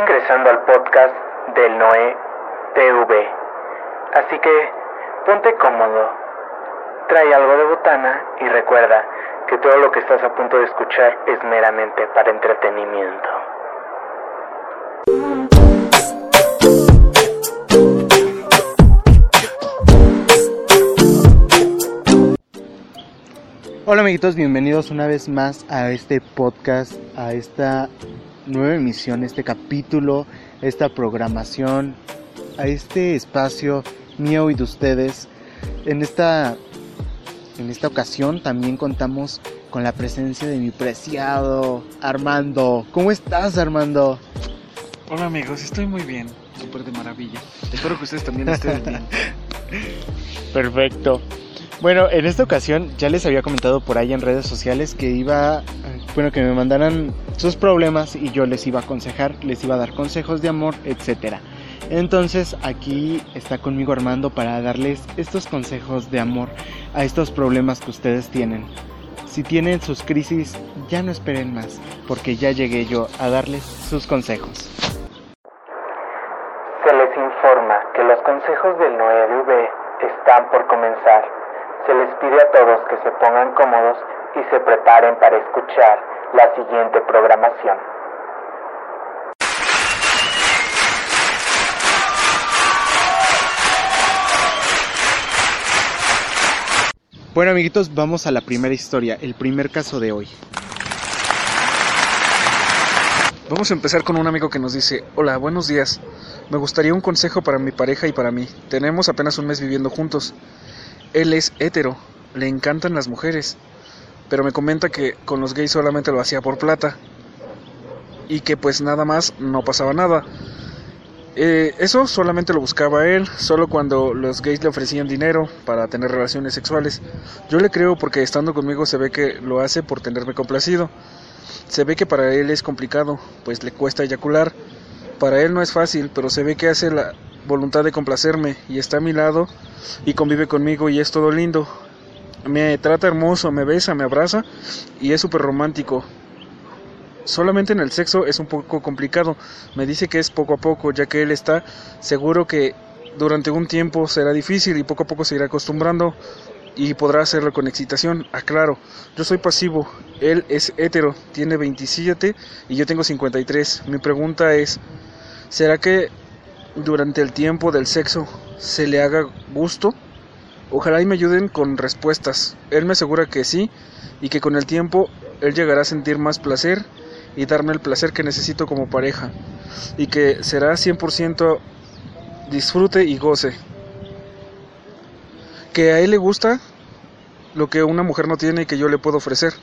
ingresando al podcast del Noé TV. Así que ponte cómodo, trae algo de botana y recuerda que todo lo que estás a punto de escuchar es meramente para entretenimiento. Hola amiguitos, bienvenidos una vez más a este podcast, a esta nueva emisión, este capítulo, esta programación, a este espacio mío y de ustedes. En esta, en esta ocasión también contamos con la presencia de mi preciado Armando. ¿Cómo estás, Armando? Hola amigos, estoy muy bien, súper de maravilla. Espero que ustedes también estén bien. Perfecto. Bueno, en esta ocasión ya les había comentado por ahí en redes sociales que iba, bueno, que me mandaran sus problemas y yo les iba a aconsejar, les iba a dar consejos de amor, etcétera. Entonces aquí está conmigo Armando para darles estos consejos de amor a estos problemas que ustedes tienen. Si tienen sus crisis, ya no esperen más, porque ya llegué yo a darles sus consejos. Se les informa que los consejos del 9V están por comenzar se les pide a todos que se pongan cómodos y se preparen para escuchar la siguiente programación. Bueno amiguitos, vamos a la primera historia, el primer caso de hoy. Vamos a empezar con un amigo que nos dice, hola, buenos días. Me gustaría un consejo para mi pareja y para mí. Tenemos apenas un mes viviendo juntos. Él es hetero, le encantan las mujeres, pero me comenta que con los gays solamente lo hacía por plata y que pues nada más no pasaba nada. Eh, eso solamente lo buscaba él, solo cuando los gays le ofrecían dinero para tener relaciones sexuales. Yo le creo porque estando conmigo se ve que lo hace por tenerme complacido. Se ve que para él es complicado, pues le cuesta eyacular. Para él no es fácil, pero se ve que hace la, voluntad de complacerme y está a mi lado y convive conmigo y es todo lindo. Me trata hermoso, me besa, me abraza y es súper romántico. Solamente en el sexo es un poco complicado. Me dice que es poco a poco, ya que él está seguro que durante un tiempo será difícil y poco a poco se irá acostumbrando y podrá hacerlo con excitación. Aclaro, yo soy pasivo, él es hetero, tiene 27 y yo tengo 53. Mi pregunta es, ¿será que durante el tiempo del sexo se le haga gusto? Ojalá y me ayuden con respuestas. Él me asegura que sí y que con el tiempo él llegará a sentir más placer y darme el placer que necesito como pareja y que será 100% disfrute y goce. Que a él le gusta lo que una mujer no tiene y que yo le puedo ofrecer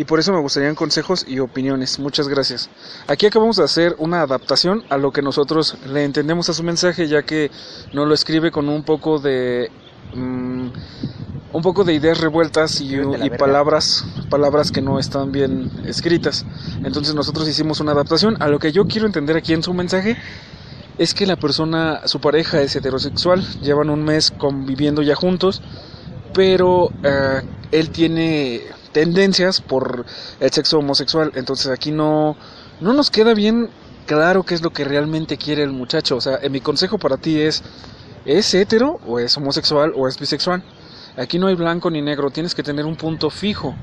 y por eso me gustarían consejos y opiniones. Muchas gracias. Aquí acabamos de hacer una adaptación a lo que nosotros le entendemos a su mensaje, ya que nos lo escribe con un poco de mm, un poco de ideas revueltas y, y palabras palabras que no están bien escritas. Entonces nosotros hicimos una adaptación a lo que yo quiero entender aquí en su mensaje es que la persona, su pareja es heterosexual, llevan un mes conviviendo ya juntos, pero eh, él tiene tendencias por el sexo homosexual. Entonces aquí no, no nos queda bien claro qué es lo que realmente quiere el muchacho. O sea, en mi consejo para ti es, ¿es hetero o es homosexual o es bisexual? Aquí no hay blanco ni negro, tienes que tener un punto fijo.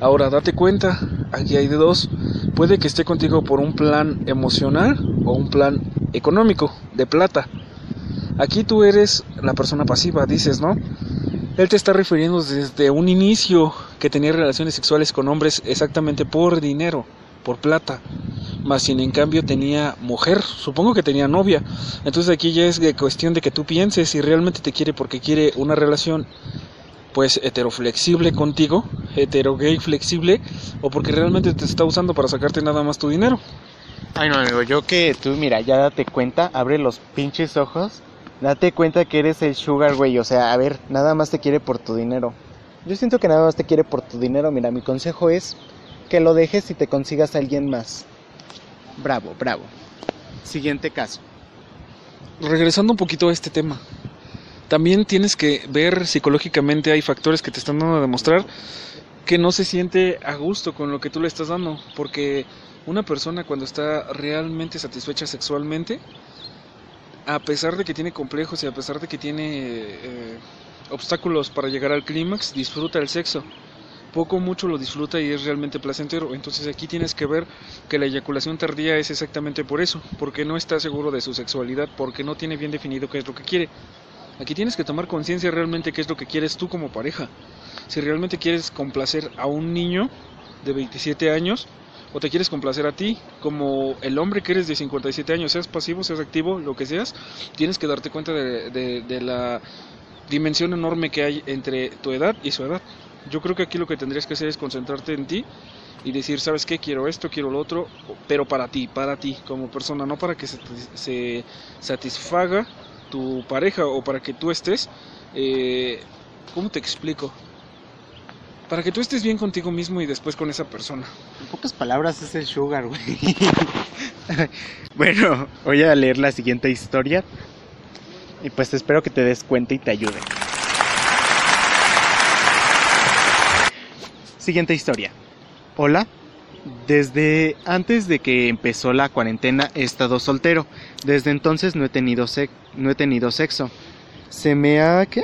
Ahora, date cuenta, aquí hay de dos. Puede que esté contigo por un plan emocional o un plan económico, de plata. Aquí tú eres la persona pasiva, dices, ¿no? Él te está refiriendo desde un inicio que tenía relaciones sexuales con hombres exactamente por dinero, por plata. Más sin en cambio tenía mujer, supongo que tenía novia. Entonces aquí ya es cuestión de que tú pienses si realmente te quiere porque quiere una relación pues heteroflexible contigo, hetero gay flexible, o porque realmente te está usando para sacarte nada más tu dinero. Ay no amigo, yo que tú mira, ya date cuenta, abre los pinches ojos Date cuenta que eres el sugar, güey. O sea, a ver, nada más te quiere por tu dinero. Yo siento que nada más te quiere por tu dinero. Mira, mi consejo es que lo dejes y te consigas a alguien más. Bravo, bravo. Siguiente caso. Regresando un poquito a este tema. También tienes que ver psicológicamente hay factores que te están dando a demostrar que no se siente a gusto con lo que tú le estás dando. Porque Una persona cuando está realmente satisfecha sexualmente, a pesar de que tiene complejos y a pesar de que tiene eh, obstáculos para llegar al clímax, disfruta el sexo. Poco mucho lo disfruta y es realmente placentero. Entonces aquí tienes que ver que la eyaculación tardía es exactamente por eso, porque no está seguro de su sexualidad, porque no tiene bien definido qué es lo que quiere. Aquí tienes que tomar conciencia realmente qué es lo que quieres tú como pareja. Si realmente quieres complacer a un niño de 27 años, o te quieres complacer a ti, como el hombre que eres de 57 años, seas pasivo, seas activo, lo que seas, tienes que darte cuenta de, la dimensión enorme que hay entre tu edad y su edad. Yo creo que aquí lo que tendrías que hacer es concentrarte en ti y decir, ¿sabes qué? Quiero esto, quiero lo otro, pero para ti, para ti como persona, no para que se, se satisfaga tu pareja o para que tú estés, eh, ¿cómo te explico? Para que tú estés bien contigo mismo y después con esa persona. En pocas palabras es el sugar, güey. bueno, voy a leer la siguiente historia. Y pues espero que te des cuenta y te ayude. Siguiente historia. Hola. Desde antes de que empezó la cuarentena he estado soltero. Desde entonces no he tenido, no he tenido sexo. Se me ha... ¿qué?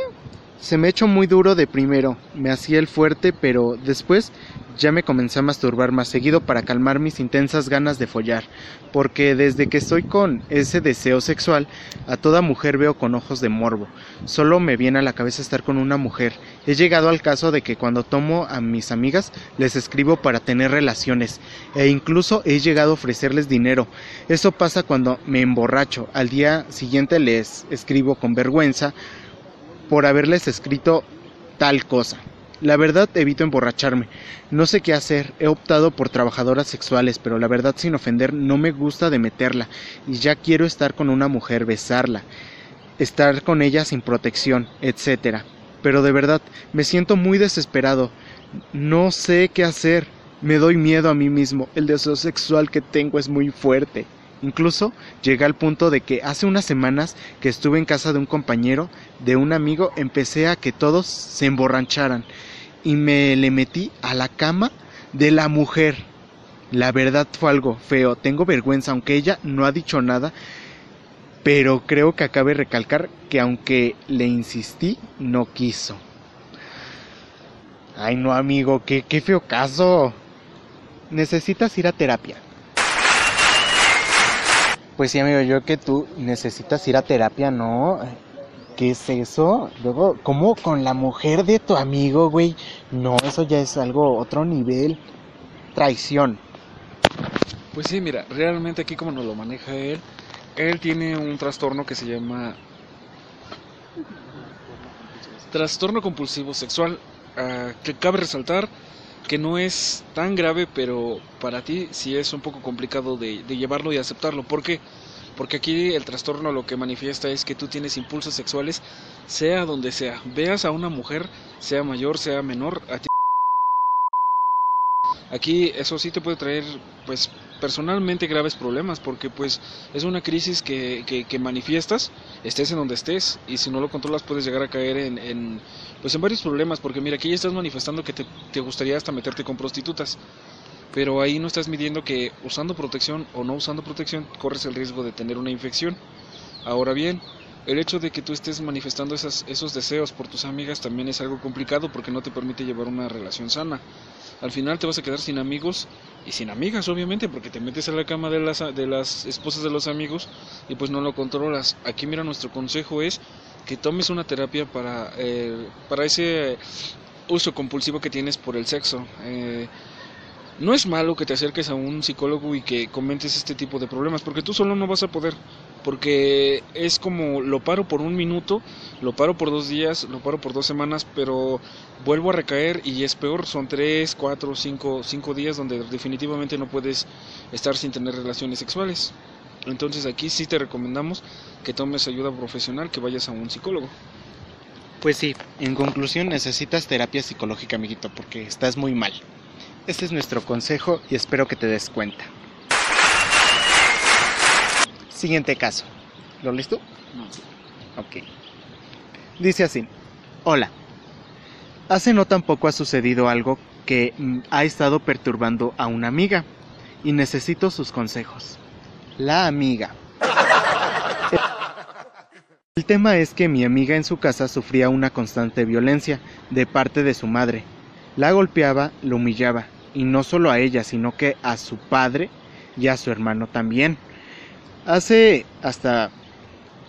Se me echó muy duro de primero, me hacía el fuerte, pero después ya me comencé a masturbar más seguido para calmar mis intensas ganas de follar, porque desde que estoy con ese deseo sexual, a toda mujer veo con ojos de morbo. Solo me viene a la cabeza estar con una mujer. He llegado al caso de que cuando tomo a mis amigas les escribo para tener relaciones, e incluso he llegado a ofrecerles dinero. Eso pasa cuando me emborracho. Al día siguiente les escribo con vergüenza por haberles escrito tal cosa. La verdad evito emborracharme. No sé qué hacer. He optado por trabajadoras sexuales, pero la verdad sin ofender no me gusta de meterla y ya quiero estar con una mujer, besarla, estar con ella sin protección, etcétera. Pero de verdad me siento muy desesperado. No sé qué hacer. Me doy miedo a mí mismo. El deseo sexual que tengo es muy fuerte. Incluso llegué al punto de que hace unas semanas que estuve en casa de un compañero, de un amigo, empecé a que todos se emborracharan y me le metí a la cama de la mujer. La verdad fue algo feo, tengo vergüenza, aunque ella no ha dicho nada, pero creo que acabe de recalcar que aunque le insistí, no quiso. Ay no amigo, qué, qué feo caso. Necesitas ir a terapia. Pues sí, amigo, yo que tú necesitas ir a terapia, ¿no? ¿Qué es eso? Luego, ¿cómo con la mujer de tu amigo, güey? No, eso ya es algo, otro nivel. Traición. Pues sí, mira, realmente aquí como nos lo maneja él, él tiene un trastorno que se llama trastorno compulsivo sexual, ah, que cabe resaltar que no es tan grave, pero para ti sí es un poco complicado de, llevarlo y aceptarlo. ¿Por qué? Porque aquí el trastorno lo que manifiesta es que tú tienes impulsos sexuales, sea donde sea. Veas a una mujer, sea mayor, sea menor, a ti Aquí eso sí te puede traer pues personalmente graves problemas porque pues es una crisis que, que, manifiestas estés en donde estés y si no lo controlas puedes llegar a caer en, en pues en varios problemas porque mira aquí ya estás manifestando que te, te gustaría hasta meterte con prostitutas pero ahí no estás midiendo que usando protección o no usando protección corres el riesgo de tener una infección ahora bien el hecho de que tú estés manifestando esas, esos deseos por tus amigas también es algo complicado porque no te permite llevar una relación sana. Al final te vas a quedar sin amigos y sin amigas, obviamente, porque te metes a la cama de las, de las esposas de los amigos y pues no lo controlas. Aquí mira, nuestro consejo es que tomes una terapia para, eh, para ese uso compulsivo que tienes por el sexo. Eh, no es malo que te acerques a un psicólogo y que comentes este tipo de problemas, porque tú solo no vas a poder, porque es como lo paro por un minuto, lo paro por dos días, lo paro por dos semanas, pero vuelvo a recaer y es peor, son tres, cuatro, cinco, cinco días donde definitivamente no puedes estar sin tener relaciones sexuales. Entonces aquí sí te recomendamos que tomes ayuda profesional, que vayas a un psicólogo. Pues sí, en conclusión necesitas terapia psicológica, amiguito, porque estás muy mal. Este es nuestro consejo y espero que te des cuenta. Siguiente caso. ¿Lo listo? No. Ok. Dice así. Hola. Hace no tampoco ha sucedido algo que mm, ha estado perturbando a una amiga. y necesito sus consejos. La amiga. El tema es que mi amiga en su casa sufría una constante violencia de parte de su madre. La golpeaba, lo humillaba, y no solo a ella, sino que a su padre y a su hermano también. Hace hasta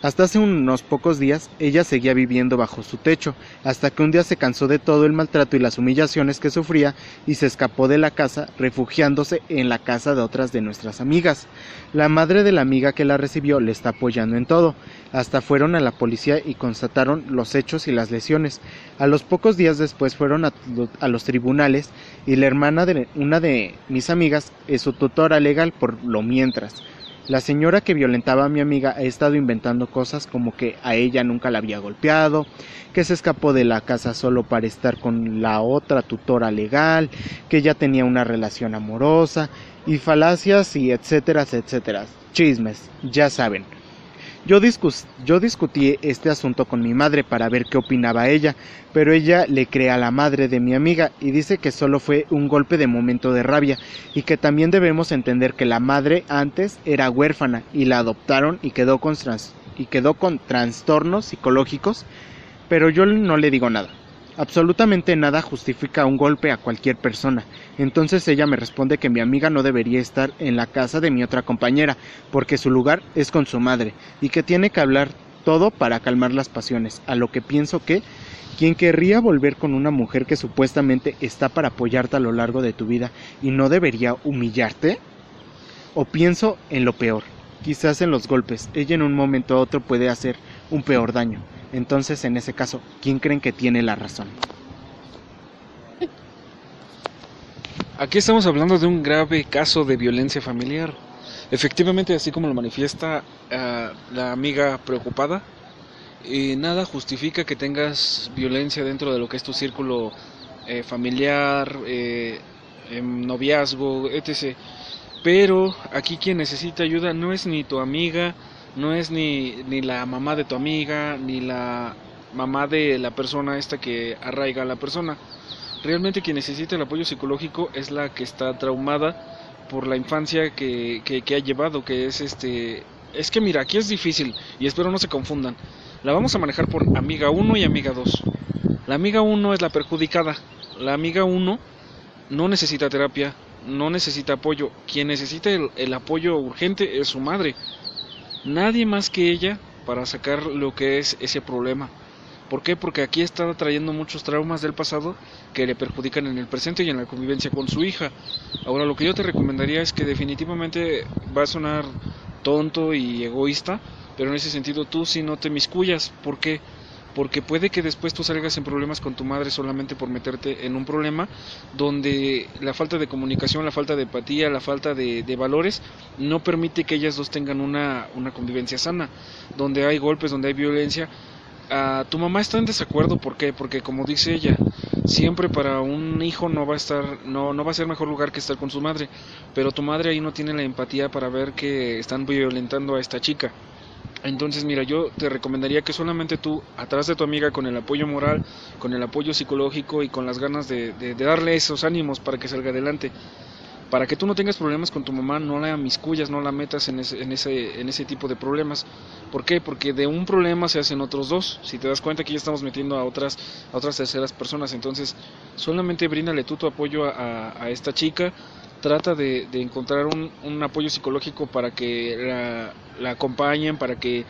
hasta hace unos pocos días ella seguía viviendo bajo su techo, hasta que un día se cansó de todo el maltrato y las humillaciones que sufría y se escapó de la casa, refugiándose en la casa de otras de nuestras amigas. La madre de la amiga que la recibió le está apoyando en todo. Hasta fueron a la policía y constataron los hechos y las lesiones. A los pocos días después fueron a, a los tribunales y la hermana de una de mis amigas es su tutora legal por lo mientras. La señora que violentaba a mi amiga ha estado inventando cosas como que a ella nunca la había golpeado, que se escapó de la casa solo para estar con la otra tutora legal, que ya tenía una relación amorosa, y falacias y etcétera, etcétera. Chismes, ya saben. Yo, yo, discutí este asunto con mi madre para ver qué opinaba ella, pero ella le cree a la madre de mi amiga y dice que solo fue un golpe de momento de rabia y que también debemos entender que la madre antes era huérfana y la adoptaron y quedó con, y quedó con trastornos psicológicos, pero yo no le digo nada. Absolutamente nada justifica un golpe a cualquier persona. Entonces ella me responde que mi amiga no debería estar en la casa de mi otra compañera, porque su lugar es con su madre, y que tiene que hablar todo para calmar las pasiones, a lo que pienso que quien querría volver con una mujer que supuestamente está para apoyarte a lo largo de tu vida y no debería humillarte? O pienso en lo peor, quizás en los golpes, ella en un momento u otro puede hacer un peor daño. Entonces, en ese caso, ¿quién creen que tiene la razón? Aquí estamos hablando de un grave caso de violencia familiar. Efectivamente, así como lo manifiesta uh, la amiga preocupada, nada justifica que tengas violencia dentro de lo que es tu círculo eh, familiar, eh, noviazgo, etc. Pero aquí quien necesita ayuda no es ni tu amiga, no es ni, ni la mamá de tu amiga, ni la mamá de la persona esta que arraiga a la persona. Realmente quien necesita el apoyo psicológico es la que está traumada por la infancia que, que, ha llevado, que es este... Es que mira, aquí es difícil y espero no se confundan. La vamos a manejar por amiga 1 y amiga 2. La amiga 1 es la perjudicada. La amiga 1 no necesita terapia, no necesita apoyo. Quien necesita el apoyo urgente es su madre nadie más que ella para sacar lo que es ese problema. ¿Por qué? Porque aquí está trayendo muchos traumas del pasado que le perjudican en el presente y en la convivencia con su hija. Ahora lo que yo te recomendaría es que definitivamente va a sonar tonto y egoísta, pero en ese sentido tú si no te miscuyas. ¿Por qué? porque puede que después tú salgas en problemas con tu madre solamente por meterte en un problema donde la falta de comunicación, la falta de empatía, la falta de, valores no permite que ellas dos tengan una, una convivencia sana, donde hay golpes, donde hay violencia. Uh, tu mamá está en desacuerdo, ¿por qué? Porque como dice ella, siempre para un hijo no va a estar, no, no va a ser mejor lugar que estar con su madre, pero tu madre ahí no tiene la empatía para ver que están violentando a esta chica. Entonces, mira, yo te recomendaría que solamente tú, atrás de tu amiga, con el apoyo moral, con el apoyo psicológico y con las ganas de, darle esos ánimos para que salga adelante, para que tú no tengas problemas con tu mamá, no la miscuyas, no la metas en ese, ese, ese tipo de problemas. ¿Por qué? Porque de un problema se hacen otros dos. Si te das cuenta que ya estamos metiendo a otras, terceras personas, entonces solamente bríndale tú tu apoyo a esta chica, trata de, encontrar un, apoyo psicológico para que la, la, acompañen, para que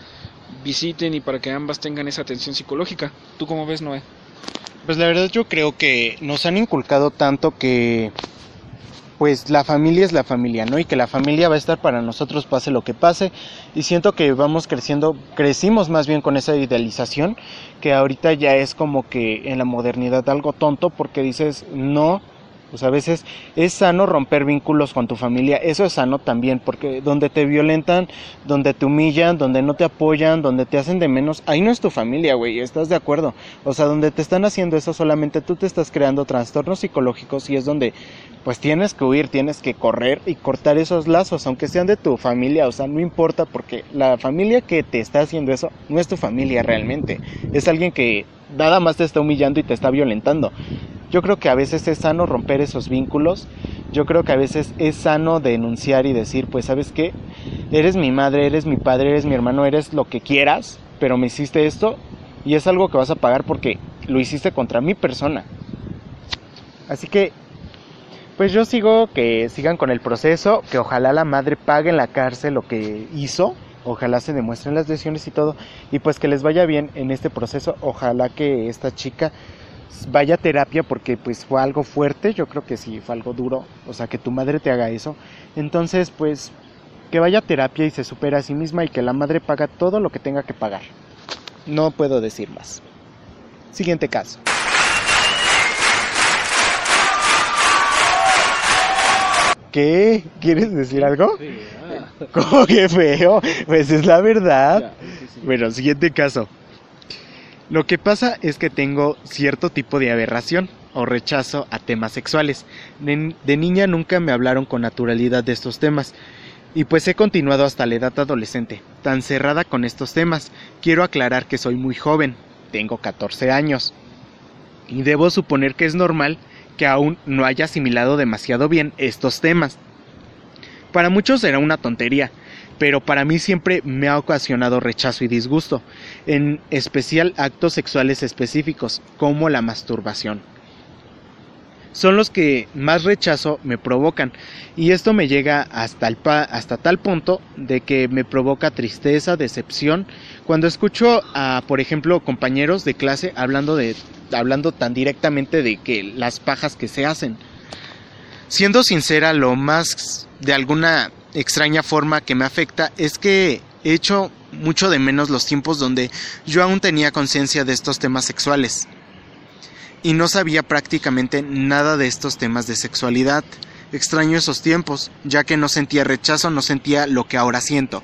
visiten y para que ambas tengan esa atención psicológica. ¿Tú cómo ves, Noé? Pues la verdad yo creo que nos han inculcado tanto que pues la familia es la familia, ¿no? Y que la familia va a estar para nosotros pase lo que pase. Y siento que vamos creciendo, crecimos más bien con esa idealización, que ahorita ya es como que en la modernidad algo tonto porque dices, no, pues a veces es sano romper vínculos con tu familia, eso es sano también, porque donde te violentan, donde te humillan, donde no te apoyan, donde te hacen de menos, ahí no es tu familia, güey, ¿estás de acuerdo? O sea, donde te están haciendo eso solamente tú te estás creando trastornos psicológicos y es donde pues tienes que huir, tienes que correr y cortar esos lazos, aunque sean de tu familia, o sea, no importa porque la familia que te está haciendo eso no es tu familia realmente, es alguien que nada más te está humillando y te está violentando. Yo creo que a veces es sano romper esos vínculos. yo creo que a veces es sano denunciar y decir, pues sabes qué, eres mi madre, eres mi padre, eres mi hermano, eres lo que quieras, pero me hiciste esto y es algo que vas a pagar porque lo hiciste contra mi persona. Así que, pues yo sigo que sigan con el proceso, que ojalá la madre pague en la cárcel lo que hizo, ojalá se demuestren las lesiones y todo, y pues que les vaya bien en este proceso, ojalá que esta chica vaya a terapia porque pues fue algo fuerte, yo creo que sí, fue algo duro, o sea, que tu madre te haga eso. Entonces, pues que vaya a terapia y se supera a sí misma y que la madre paga todo lo que tenga que pagar. No puedo decir más. Siguiente caso. ¿Qué? ¿Quieres decir algo? ¿Cómo que feo? Pues es la verdad. Bueno, siguiente caso. Lo que pasa es que tengo cierto tipo de aberración o rechazo a temas sexuales. De, niña nunca me hablaron con naturalidad de estos temas. Y pues he continuado hasta la edad adolescente, tan cerrada con estos temas. Quiero aclarar que soy muy joven, tengo 14 años. Y debo suponer que es normal que aún no haya asimilado demasiado bien estos temas. Para muchos será una tontería, pero para mí siempre me ha ocasionado rechazo y disgusto, en especial actos sexuales específicos, como la masturbación. Son los que más rechazo me provocan, y esto me llega hasta, el hasta tal punto de que me provoca tristeza, decepción, cuando escucho a, por ejemplo, compañeros de clase hablando, de, hablando tan directamente de que las pajas que se hacen. Siendo sincera, lo más de alguna extraña forma que me afecta es que he hecho mucho de menos los tiempos donde yo aún tenía conciencia de estos temas sexuales y no sabía prácticamente nada de estos temas de sexualidad. Extraño esos tiempos, ya que no sentía rechazo, no sentía lo que ahora siento.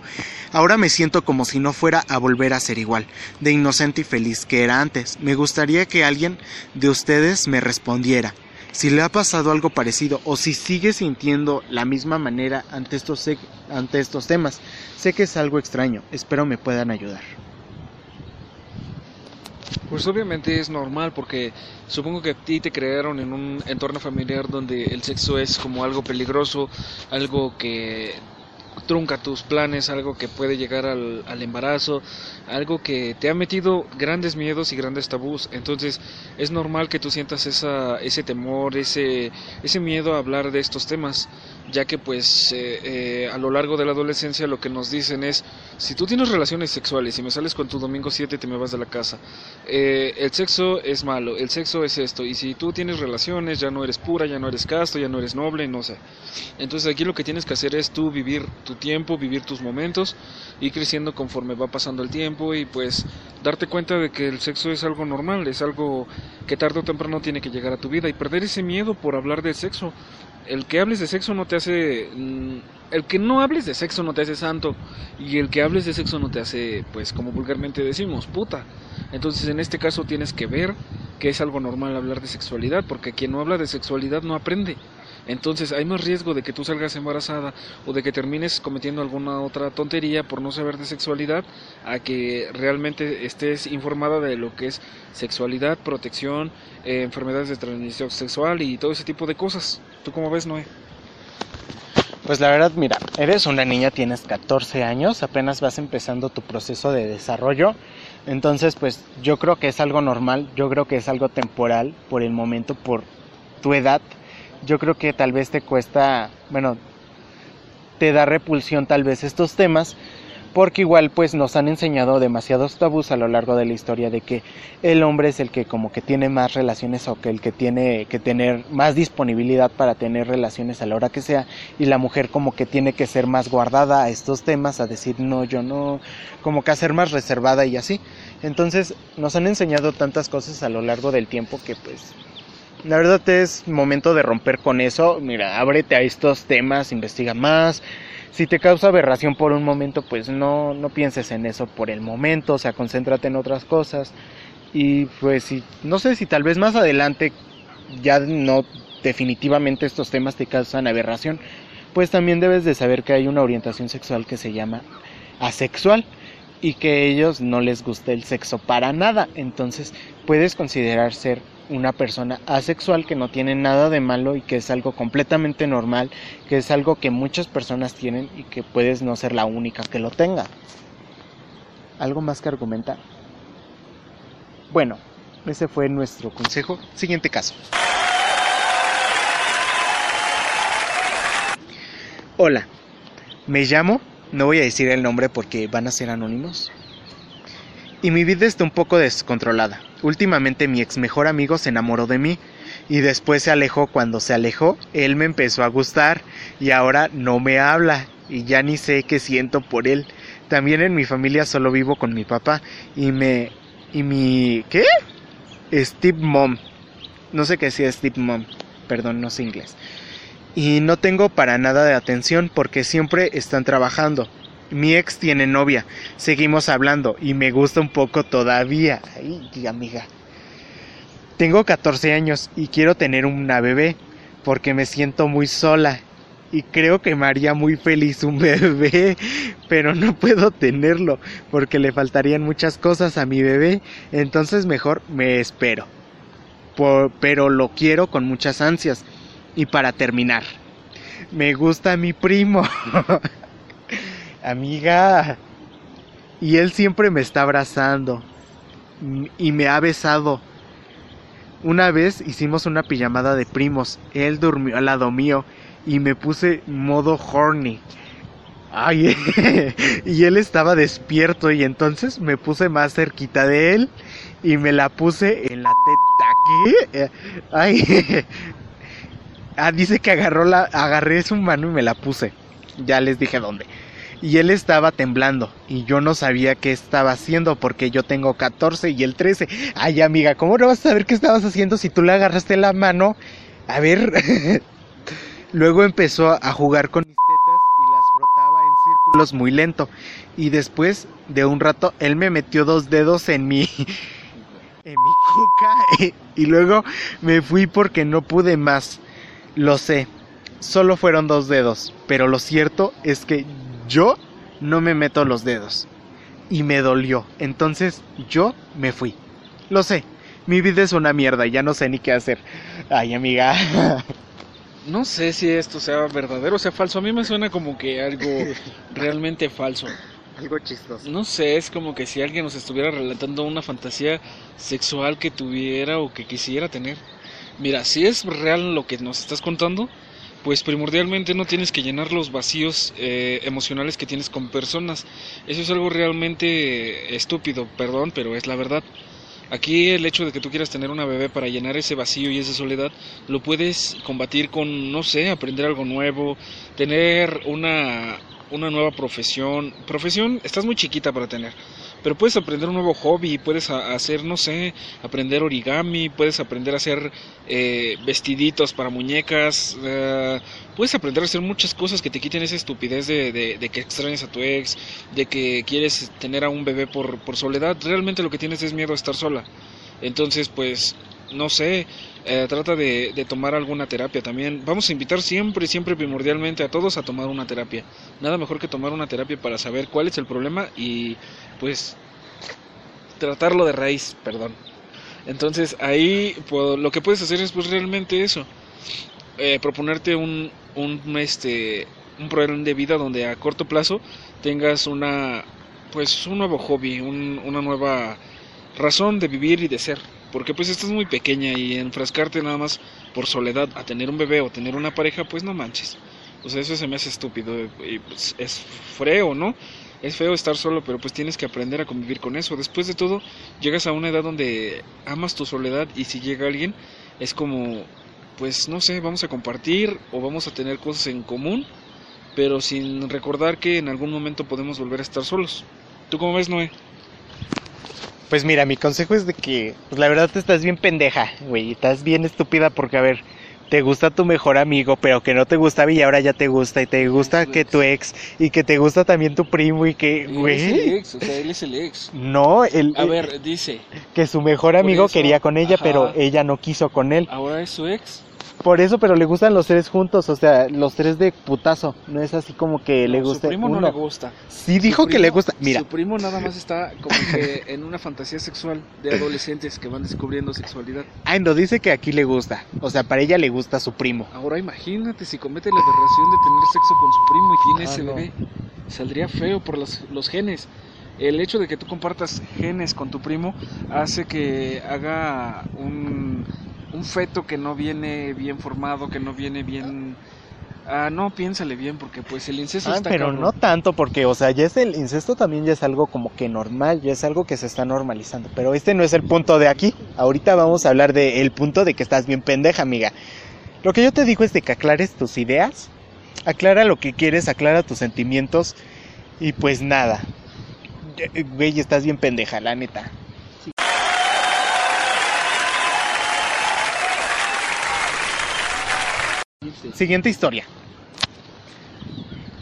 Ahora me siento como si no fuera a volver a ser igual, de inocente y feliz que era antes. Me gustaría que alguien de ustedes me respondiera si le ha pasado algo parecido o si sigue sintiendo la misma manera ante estos, ante estos temas. Sé que es algo extraño, espero me puedan ayudar. Pues obviamente es normal porque supongo que a ti te crearon en un entorno familiar donde el sexo es como algo peligroso, algo que trunca tus planes, algo que puede llegar al, al, embarazo, algo que te ha metido grandes miedos y grandes tabús. Entonces es normal que tú sientas esa, ese temor, ese, ese miedo a hablar de estos temas ya que pues eh, eh, a lo largo de la adolescencia lo que nos dicen es, si tú tienes relaciones sexuales y me sales con tu domingo 7 te me vas de la casa, eh, el sexo es malo, el sexo es esto, y si tú tienes relaciones ya no eres pura, ya no eres casto, ya no eres noble, no sé. Entonces aquí lo que tienes que hacer es tú vivir tu tiempo, vivir tus momentos, y creciendo conforme va pasando el tiempo y pues darte cuenta de que el sexo es algo normal, es algo que tarde o temprano tiene que llegar a tu vida y perder ese miedo por hablar del sexo. El que hables de sexo no te hace mm, el que no hables de sexo no te hace santo y el que hables de sexo no te hace pues como vulgarmente decimos puta. Entonces en este caso tienes que ver que es algo normal hablar de sexualidad porque quien no habla de sexualidad no aprende entonces hay más riesgo de que tú salgas embarazada o de que termines cometiendo alguna otra tontería por no saber de sexualidad a que realmente estés informada de lo que es sexualidad, protección, eh, enfermedades de transmisión sexual y todo ese tipo de cosas. ¿Tú cómo ves, Noé? Pues la verdad, mira, eres una niña, tienes 14 años, apenas vas empezando tu proceso de desarrollo. Entonces, pues yo creo que es algo normal, yo creo que es algo temporal por el momento, por tu edad yo creo que tal vez te cuesta, bueno, te da repulsión tal vez estos temas, porque igual pues nos han enseñado demasiados tabús a lo largo de la historia de que el hombre es el que como que tiene más relaciones o que el que tiene que tener más disponibilidad para tener relaciones a la hora que sea y la mujer como que tiene que ser más guardada a estos temas, a decir no, yo no, como que a ser más reservada y así. Entonces nos han enseñado tantas cosas a lo largo del tiempo que pues la verdad es momento de romper con eso. Mira, ábrete a estos temas, investiga más. Si te causa aberración por un momento, pues no, no pienses en eso por el momento, o sea, concéntrate en otras cosas. Y pues si, no sé si tal vez más adelante ya no definitivamente estos temas te causan aberración, pues también debes de saber que hay una orientación sexual que se llama asexual y que a ellos no les guste el sexo para nada. Entonces puedes considerar ser una persona asexual que no tiene nada de malo y que es algo completamente normal, que es algo que muchas personas tienen y que puedes no ser la única que lo tenga. ¿Algo más que argumentar? Bueno, ese fue nuestro consejo. Siguiente caso. Hola, me llamo, no voy a decir el nombre porque van a ser anónimos. Y mi vida está un poco descontrolada. Últimamente mi ex mejor amigo se enamoró de mí y después se alejó. Cuando se alejó, él me empezó a gustar y ahora no me habla y ya ni sé qué siento por él. También en mi familia solo vivo con mi papá y me... y mi... ¿qué? Steve Mom. No sé qué sea Steve Mom. Perdón, no sé inglés. Y no tengo para nada de atención porque siempre están trabajando. Mi ex tiene novia, seguimos hablando y me gusta un poco todavía. Ay, amiga. Tengo 14 años y quiero tener una bebé porque me siento muy sola y creo que me haría muy feliz un bebé, pero no puedo tenerlo porque le faltarían muchas cosas a mi bebé, entonces mejor me espero. pero lo quiero con muchas ansias. Y para terminar, me gusta mi primo. amiga. Y él siempre me está abrazando y me ha besado. Una vez hicimos una pijamada de primos. Él durmió al lado mío y me puse modo horny. Ay, y él estaba despierto y entonces me puse más cerquita de él y me la puse en la teta aquí. Ay. Ah, dice que agarró la agarré su mano y me la puse. Ya les dije dónde y él estaba temblando y yo no sabía qué estaba haciendo porque yo tengo 14 y él 13. Ay, amiga, ¿cómo no vas a saber qué estabas haciendo si tú le agarraste la mano? A ver. Luego empezó a jugar con mis tetas y las frotaba en círculos muy lento. Y después de un rato él me metió dos dedos en mi en mi cuca y luego me fui porque no pude más. Lo sé. Solo fueron dos dedos, pero lo cierto es que yo no me meto los dedos. Y me dolió. Entonces yo me fui. Lo sé. Mi vida es una mierda y ya no sé ni qué hacer. Ay, amiga. No sé si esto sea verdadero o sea falso. A mí me suena como que algo realmente falso. Algo chistoso. No sé, es como que si alguien nos estuviera relatando una fantasía sexual que tuviera o que quisiera tener. Mira, si es real lo que nos estás contando, pues primordialmente no tienes que llenar los vacíos eh, emocionales que tienes con personas. Eso es algo realmente estúpido, perdón, pero es la verdad. Aquí el hecho de que tú quieras tener una bebé para llenar ese vacío y esa soledad, lo puedes combatir con, no sé, aprender algo nuevo, tener una, una nueva profesión. Profesión, estás muy chiquita para tener pero puedes aprender un nuevo hobby, puedes hacer, no sé, aprender origami, puedes aprender a hacer eh, vestiditos para muñecas, eh, puedes aprender a hacer muchas cosas que te quiten esa estupidez de, de, que extrañas a tu ex, de que quieres tener a un bebé por, por soledad, realmente lo que tienes es miedo a estar sola. Entonces, pues, no sé, eh, trata de, de, tomar alguna terapia también. Vamos a invitar siempre, siempre primordialmente a todos a tomar una terapia. Nada mejor que tomar una terapia para saber cuál es el problema y pues tratarlo de raíz, perdón. Entonces ahí pues, lo que puedes hacer es pues realmente eso. Eh, proponerte un, un, este, un programa de vida donde a corto plazo tengas una, pues un nuevo hobby, una nueva razón de vivir y de ser. Porque pues estás muy pequeña y enfrascarte nada más por soledad a tener un bebé o tener una pareja, pues no manches. O sea, eso se me hace estúpido y pues, es freo, ¿no? Es feo estar solo, pero pues tienes que aprender a convivir con eso. Después de todo, llegas a una edad donde amas tu soledad y si llega alguien, es como, pues no sé, vamos a compartir o vamos a tener cosas en común, pero sin recordar que en algún momento podemos volver a estar solos. ¿Tú cómo ves, Noé? Pues mira, mi consejo es de que, pues la verdad te estás bien pendeja, güey, estás bien estúpida porque, a ver, te gusta tu mejor amigo, pero que no te gustaba y ahora ya te gusta, y te gusta que tu ex, y que te gusta también tu primo, y que, güey. Él es el ex, o sea, él es el ex. No, él. A ver, dice. Que su mejor amigo quería con ella, pero ella no quiso con él. Ahora es su ex. Por eso, pero le gustan los tres juntos, o sea, los tres de putazo. No es así como que le No, guste Su primo uno. no le gusta. Sí dijo Su que le primo- gusta. Mira, Su primo nada más está como que en una fantasía sexual de adolescentes que van descubriendo sexualidad. ay, no dice que aquí le gusta. O sea, para ella le gusta su primo. Ahora imagínate si comete la aberración de tener sexo con su primo y tiene Ah, ese no. bebé. Saldría feo por los, los genes. El hecho de que tú compartas genes con tu primo hace que haga un, un feto que no viene bien formado, que no viene bien... Ah, no, piénsale bien, porque pues el incesto Ah, está pero cabrón. no tanto, porque, o sea, ya es el incesto también ya es algo como que normal, ya es algo que se está normalizando. Pero este no es el punto de aquí. Ahorita vamos a hablar del punto de que estás bien pendeja, amiga. Lo que yo te digo es de que aclares tus ideas, aclara lo que quieres, aclara tus sentimientos y pues nada. Güey, estás bien pendeja, la neta. Siguiente historia.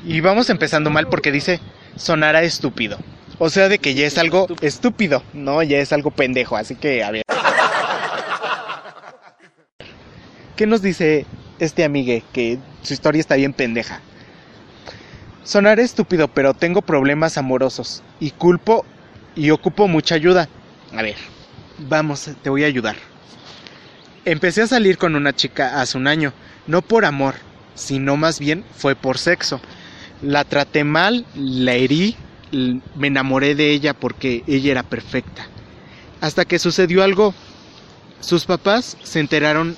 Y vamos empezando mal porque dice sonará estúpido. O sea, de que ya es algo estúpido, no, ya es algo pendejo, así que a ver. ¿Qué nos dice este amigue que su historia está bien pendeja? Sonaré estúpido, pero tengo problemas amorosos y culpo y ocupo mucha ayuda. A ver, vamos, te voy a ayudar. Empecé a salir con una chica hace un año, no por amor, sino más bien fue por sexo. La traté mal, la herí, me enamoré de ella porque ella era perfecta. Hasta que sucedió algo. Sus papás se enteraron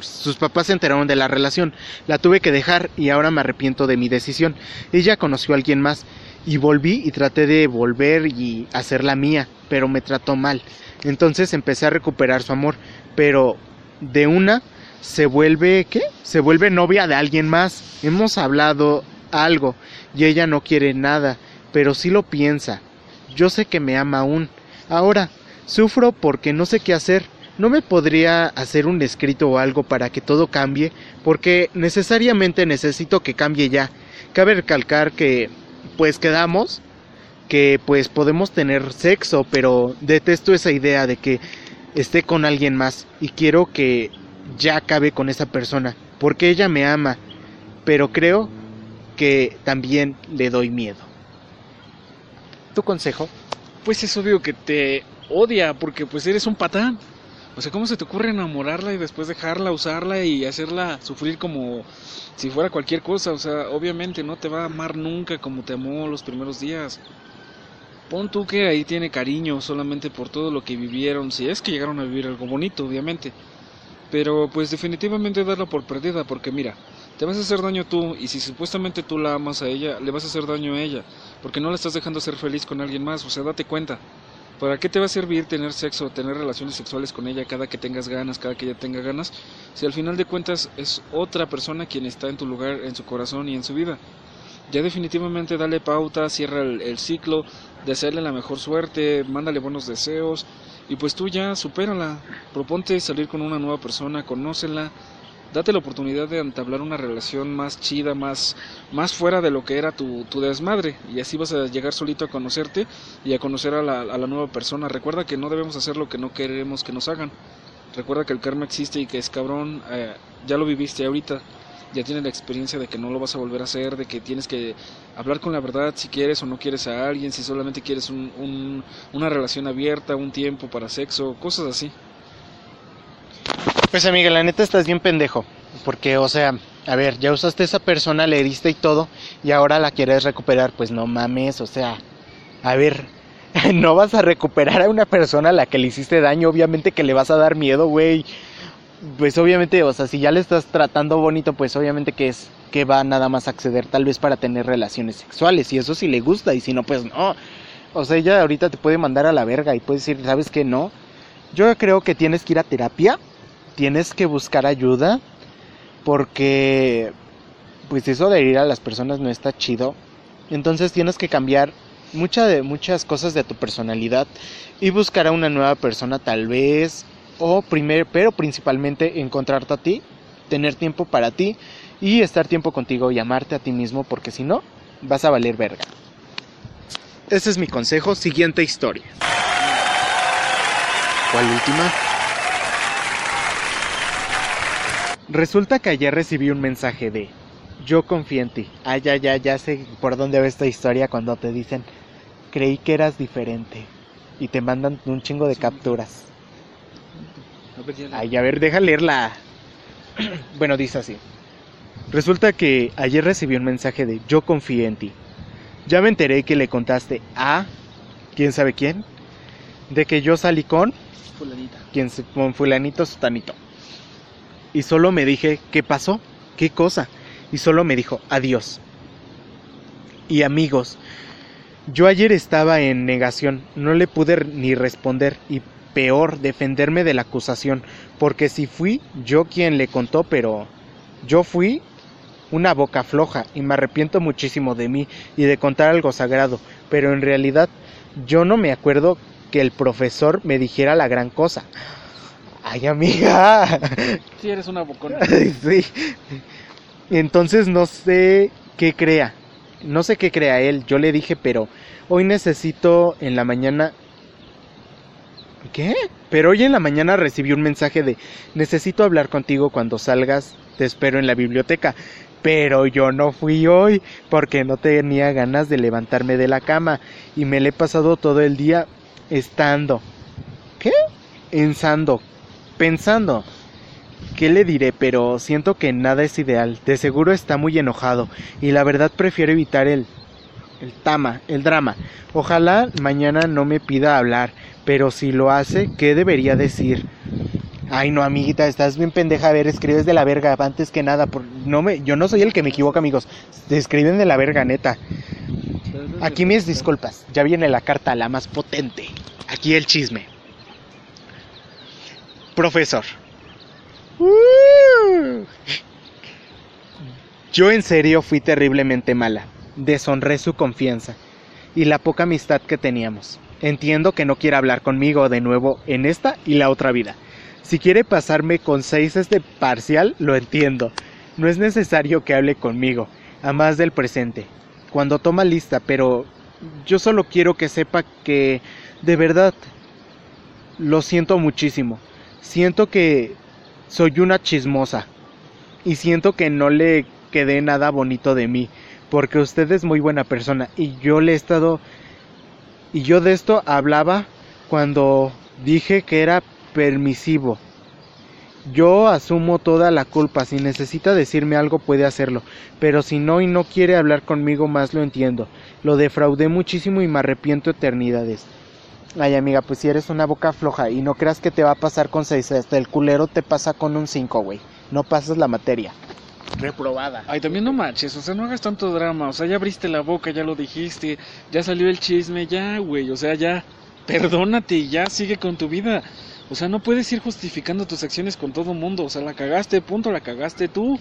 sus papás se enteraron de la relación. La tuve que dejar y ahora me arrepiento de mi decisión. Ella conoció a alguien más y volví y traté de volver y hacerla mía, pero me trató mal. Entonces empecé a recuperar su amor, pero de una se vuelve ¿qué? Se vuelve novia de alguien más. Hemos hablado algo y ella no quiere nada, pero sí lo piensa. Yo sé que me ama aún. Ahora sufro porque no sé qué hacer. ¿No me podría hacer un escrito o algo para que todo cambie? Porque necesariamente necesito que cambie ya. Cabe recalcar que pues quedamos que pues podemos tener sexo, pero detesto esa idea de que esté con alguien más y quiero que ya acabe con esa persona, porque ella me ama, pero creo que también le doy miedo. ¿Tu consejo? Pues es obvio que te odia porque pues eres un patán. O sea, ¿cómo se te ocurre enamorarla y después dejarla, usarla y hacerla sufrir como si fuera cualquier cosa? O sea, obviamente no te va a amar nunca como te amó los primeros días. Pon tú que ahí tiene cariño solamente por todo lo que vivieron, si es que llegaron a vivir algo bonito, obviamente. Pero pues definitivamente darla por perdida, porque mira, te vas a hacer daño tú y si supuestamente tú la amas a ella, le vas a hacer daño a ella, porque no la estás dejando ser feliz con alguien más, o sea, date cuenta. ¿Para qué te va a servir tener sexo, tener relaciones sexuales con ella cada que tengas ganas, cada que ella tenga ganas, si al final de cuentas es otra persona quien está en tu lugar, en su corazón y en su vida? Ya definitivamente dale pauta, cierra el, el ciclo, desearle la mejor suerte, mándale buenos deseos y pues tú ya supérala, proponte salir con una nueva persona, conócela, date la oportunidad de entablar una relación más chida, más, más fuera de lo que era tu, tu desmadre y así vas a llegar solito a conocerte y a conocer a la, a la nueva persona. Recuerda que no debemos hacer lo que no queremos que nos hagan. Recuerda que el karma existe y que es cabrón, eh, ya lo viviste ahorita, ya tienes la experiencia de que no lo vas a volver a hacer, de que tienes que hablar con la verdad si quieres o no quieres a alguien, si solamente quieres un, un- una relación abierta, un tiempo para sexo, cosas así. Pues amiga, la neta estás bien pendejo. Porque, o sea, a ver, ya usaste esa persona, le heriste y todo, y ahora la quieres recuperar, pues no mames, o sea, a ver, no vas a recuperar a una persona a la que le hiciste daño, obviamente que le vas a dar miedo, güey. Pues obviamente, o sea, si ya le estás tratando bonito, pues obviamente que es que va nada más acceder tal vez para tener relaciones sexuales, y eso sí le gusta, y si no, pues no. O sea, ella ahorita te puede mandar a la verga y puede decir, ¿sabes qué? No. Yo creo que tienes que ir a terapia, tienes que buscar ayuda, porque pues eso de herir a las personas no está chido. Entonces tienes que cambiar mucha de, muchas cosas de tu personalidad y buscar a una nueva persona tal vez o primer, pero principalmente encontrarte a ti, tener tiempo para ti y estar tiempo contigo y amarte a ti mismo porque si no vas a valer verga. Ese es mi consejo, siguiente historia. ¿Cuál última? Resulta que ayer recibí un mensaje de yo confío en ti. Ah, ya, ya, ya sé por dónde va esta historia cuando te dicen creí que eras diferente y te mandan un chingo de capturas. Ay, a ver, deja leerla. bueno, dice así. Resulta que ayer recibí un mensaje de yo confío en ti. Ya me enteré que le contaste a quién sabe quién de que yo salí con Fulanita. quien se- con fulanito sutanito. Y solo me dije, ¿qué pasó? ¿Qué cosa? Y solo me dijo, adiós. Y amigos, yo ayer estaba en negación, no le pude ni responder y peor, defenderme de la acusación, porque si fui yo quien le contó, pero yo fui una boca floja y me arrepiento muchísimo de mí y de contar algo sagrado, pero en realidad yo no me acuerdo que el profesor me dijera la gran cosa. Ay, amiga. Sí, eres una bocona. Sí. Entonces no sé qué crea. No sé qué crea él. Yo le dije, pero hoy necesito en la mañana... ¿Qué? Pero hoy en la mañana recibí un mensaje de necesito hablar contigo cuando salgas, te espero en la biblioteca. Pero yo no fui hoy porque no tenía ganas de levantarme de la cama y me le he pasado todo el día estando. ¿Qué? Pensando. Pensando. ¿Qué le diré? Pero siento que nada es ideal. De seguro está muy enojado. Y la verdad prefiero evitar el. el tama, el drama. Ojalá mañana no me pida hablar. Pero si lo hace, ¿qué debería decir? Ay, no, amiguita, estás bien pendeja. A ver, escribes de la verga antes que nada. Por... No me... Yo no soy el que me equivoca, amigos. Te escriben de la verga, neta. Aquí mis disculpas. Ya viene la carta, la más potente. Aquí el chisme. Profesor. Uh. Yo en serio fui terriblemente mala. Deshonré su confianza y la poca amistad que teníamos. Entiendo que no quiere hablar conmigo de nuevo en esta y la otra vida. Si quiere pasarme con seis de parcial, lo entiendo. No es necesario que hable conmigo, a más del presente. Cuando toma lista, pero yo solo quiero que sepa que, de verdad, lo siento muchísimo. Siento que soy una chismosa. Y siento que no le quedé nada bonito de mí. Porque usted es muy buena persona. Y yo le he estado... Y yo de esto hablaba cuando dije que era permisivo. Yo asumo toda la culpa. Si necesita decirme algo puede hacerlo. Pero si no y no quiere hablar conmigo más lo entiendo. Lo defraudé muchísimo y me arrepiento eternidades. Ay, amiga, pues si eres una boca floja y no creas que te va a pasar con 6, hasta el culero te pasa con un 5, güey. No pasas la materia. Reprobada. Ay, también no manches, o sea, no hagas tanto drama, o sea, ya abriste la boca, ya lo dijiste, ya salió el chisme, ya, güey, o sea, ya, perdónate y ya sigue con tu vida. O sea, no puedes ir justificando tus acciones con todo mundo, o sea, la cagaste, punto, la cagaste tú.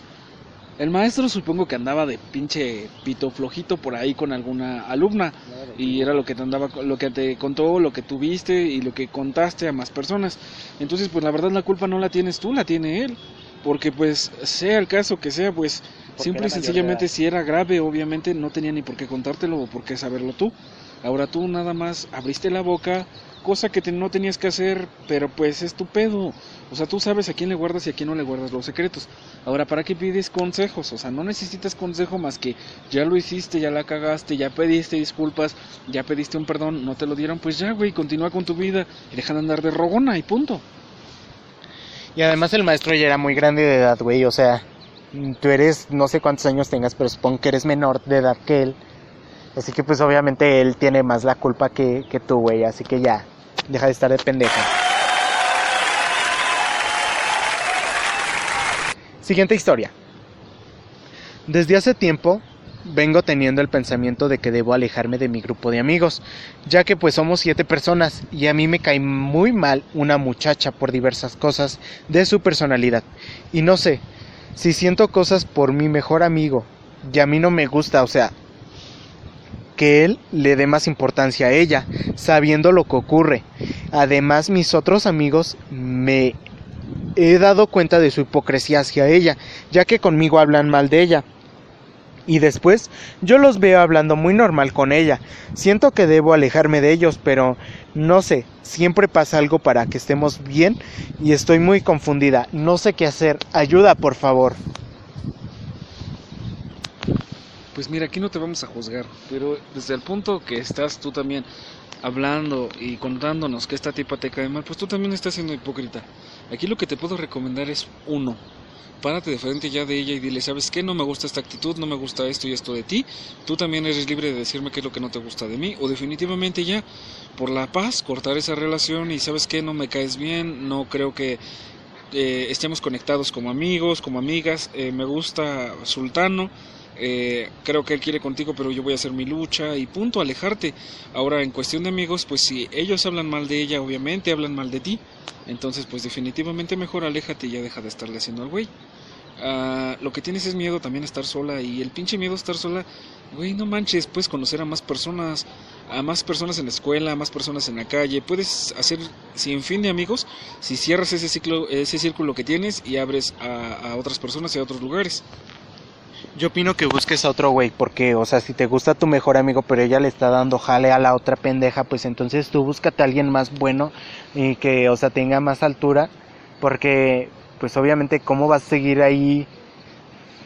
El maestro supongo que andaba de pinche pito flojito por ahí con alguna alumna y era lo que te andaba lo que te contó, lo que tuviste y lo que contaste a más personas. Entonces, pues la verdad la culpa no la tienes tú, la tiene él, porque pues sea el caso que sea, pues Porque simple y sencillamente si era grave, obviamente no tenía ni por qué contártelo o por qué saberlo tú. Ahora tú nada más abriste la boca, cosa que no tenías que hacer, pero pues es tu pedo. O sea, tú sabes a quién le guardas y a quién no le guardas los secretos. Ahora, ¿para qué pides consejos? O sea, no necesitas consejo más que ya lo hiciste, ya la cagaste, ya pediste disculpas, ya pediste un perdón, no te lo dieron, pues ya, güey, continúa con tu vida y deja de andar de rogona y punto. Y además el maestro ya era muy grande de edad, güey. O sea, tú eres, no sé cuántos años tengas, pero supongo que eres menor de edad que él. Así que pues obviamente él tiene más la culpa que, que tú, güey. Así que ya, deja de estar de pendeja. Siguiente historia. Desde hace tiempo vengo teniendo el pensamiento de que debo alejarme de mi grupo de amigos, ya que pues somos siete personas y a mí me cae muy mal una muchacha por diversas cosas de su personalidad. Y no sé, si siento cosas por mi mejor amigo y a mí no me gusta, o sea, que él le dé más importancia a ella, sabiendo lo que ocurre. Además, mis otros amigos me he dado cuenta de su hipocresía hacia ella, ya que conmigo hablan mal de ella. Y después yo los veo hablando muy normal con ella. Siento que debo alejarme de ellos, pero no sé, siempre pasa algo para que estemos bien y estoy muy confundida. No sé qué hacer. Ayuda, por favor. Pues mira, aquí no te vamos a juzgar, pero desde el punto que estás tú también hablando y contándonos que esta tipa te cae mal, pues tú también estás siendo hipócrita. Aquí lo que te puedo recomendar es uno, párate de frente ya de ella y dile, ¿sabes qué? No me gusta esta actitud, no me gusta esto y esto de ti. Tú también eres libre de decirme qué es lo que no te gusta de mí. O definitivamente ya, por la paz, cortar esa relación y ¿sabes qué? No me caes bien, no creo que eh, estemos conectados como amigos, como amigas. Eh, me gusta Sultano eh, creo que él quiere contigo, pero yo voy a hacer mi lucha y punto, alejarte. Ahora, en cuestión de amigos, pues si ellos hablan mal de ella, obviamente hablan mal de ti. Entonces, pues definitivamente mejor aléjate y ya deja de estarle haciendo al güey. Ah, lo que tienes es miedo también a estar sola y el pinche miedo a estar sola, güey, no manches, puedes conocer a más personas, a más personas en la escuela, a más personas en la calle, puedes hacer sin fin de amigos si cierras ese ciclo, ese círculo que tienes y abres a otras personas y a otros lugares. Yo opino que busques a otro güey, porque, o sea, si te gusta tu mejor amigo, pero ella le está dando jale a la otra pendeja, pues entonces tú búscate a alguien más bueno y que, o sea, tenga más altura, porque, pues obviamente, ¿cómo vas a seguir ahí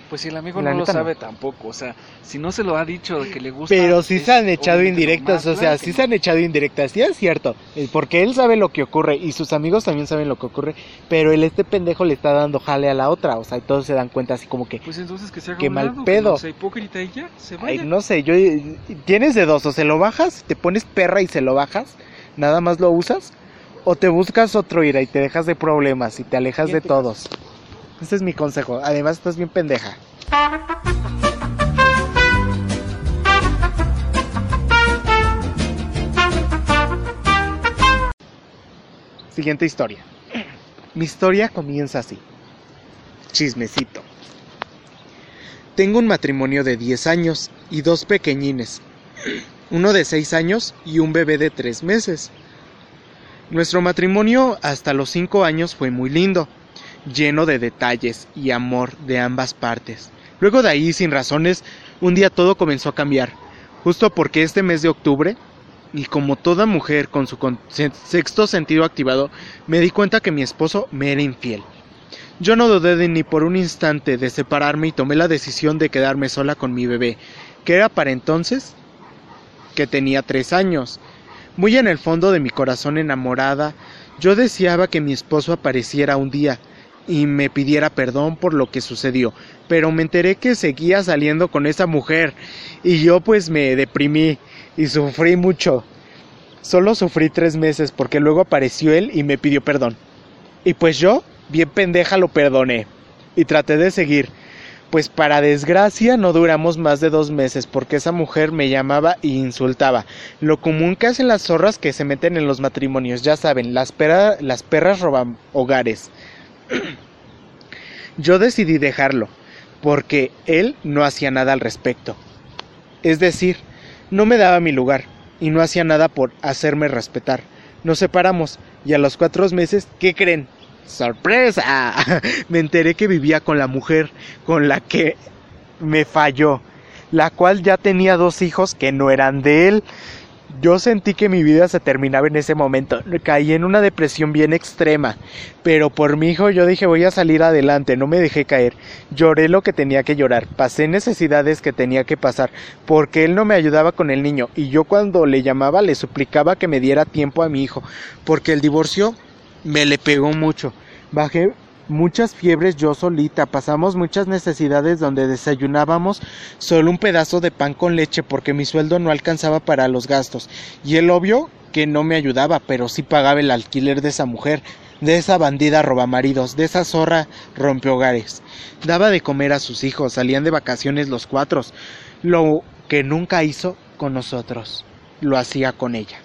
pues si el amigo no lo sabe tampoco, o sea, si no se lo ha dicho de que le gusta. Pero sí se han echado indirectas, o sea, sí se han echado indirectas, sí es cierto, eh, porque él sabe lo que ocurre y sus amigos también saben lo que ocurre, pero él este pendejo le está dando jale a la otra, o sea, y todos se dan cuenta así como que Pues entonces que se haga qué mal pedo. no hipócrita y ya, se vaya. no sé, yo tienes de dos, o se lo bajas, te pones perra y se lo bajas, nada más lo usas o te buscas otro ira y te dejas de problemas y te alejas de todos. Este es mi consejo. Además, estás bien pendeja. Siguiente historia. Mi historia comienza así. Chismecito. Tengo un matrimonio de 10 años y dos pequeñines. Uno de 6 años y un bebé de 3 meses. Nuestro matrimonio hasta los 5 años fue muy lindo lleno de detalles y amor de ambas partes. Luego de ahí, sin razones, un día todo comenzó a cambiar, justo porque este mes de octubre, y como toda mujer con su sexto sentido activado, me di cuenta que mi esposo me era infiel. Yo no dudé ni por un instante de separarme y tomé la decisión de quedarme sola con mi bebé, que era para entonces que tenía tres años. Muy en el fondo de mi corazón enamorada, yo deseaba que mi esposo apareciera un día, y me pidiera perdón por lo que sucedió, pero me enteré que seguía saliendo con esa mujer y yo pues me deprimí y sufrí mucho. Solo sufrí tres meses porque luego apareció él y me pidió perdón. Y pues yo, bien pendeja, lo perdoné y traté de seguir. Pues para desgracia no duramos más de dos meses porque esa mujer me llamaba e insultaba. Lo común que hacen las zorras que se meten en los matrimonios, ya saben, las, las perras roban hogares. Yo decidí dejarlo, porque él no hacía nada al respecto. Es decir, no me daba mi lugar, y no hacía nada por hacerme respetar. Nos separamos, y a los cuatro meses, ¿qué creen? ¡Sorpresa! me enteré que vivía con la mujer con la que me falló, la cual ya tenía dos hijos que no eran de él. Yo sentí que mi vida se terminaba en ese momento. Caí en una depresión bien extrema. Pero por mi hijo yo dije voy a salir adelante, no me dejé caer. Lloré lo que tenía que llorar, pasé necesidades que tenía que pasar, porque él no me ayudaba con el niño. Y yo cuando le llamaba le suplicaba que me diera tiempo a mi hijo, porque el divorcio me le pegó mucho. Bajé muchas fiebres yo solita, pasamos muchas necesidades donde desayunábamos solo un pedazo de pan con leche porque mi sueldo no alcanzaba para los gastos y el obvio que no me ayudaba, pero sí pagaba el alquiler de esa mujer, de esa bandida robamaridos, de esa zorra rompehogares. Daba de comer a sus hijos, salían de vacaciones los cuatro, lo que nunca hizo con nosotros, lo hacía con ella.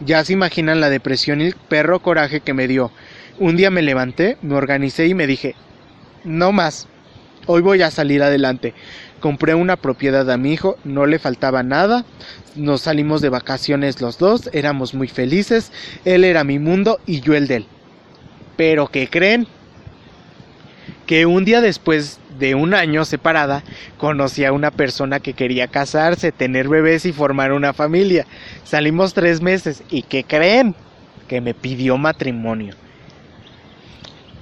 Ya se imaginan la depresión y el perro coraje que me dio. Un día me levanté, me organicé y me dije, no más, hoy voy a salir adelante. Compré una propiedad a mi hijo, no le faltaba nada, nos salimos de vacaciones los dos, éramos muy felices, él era mi mundo y yo el de él. Pero ¿qué creen? Que un día después de un año separada, conocí a una persona que quería casarse, tener bebés y formar una familia. Salimos tres meses y ¿qué creen? Que me pidió matrimonio.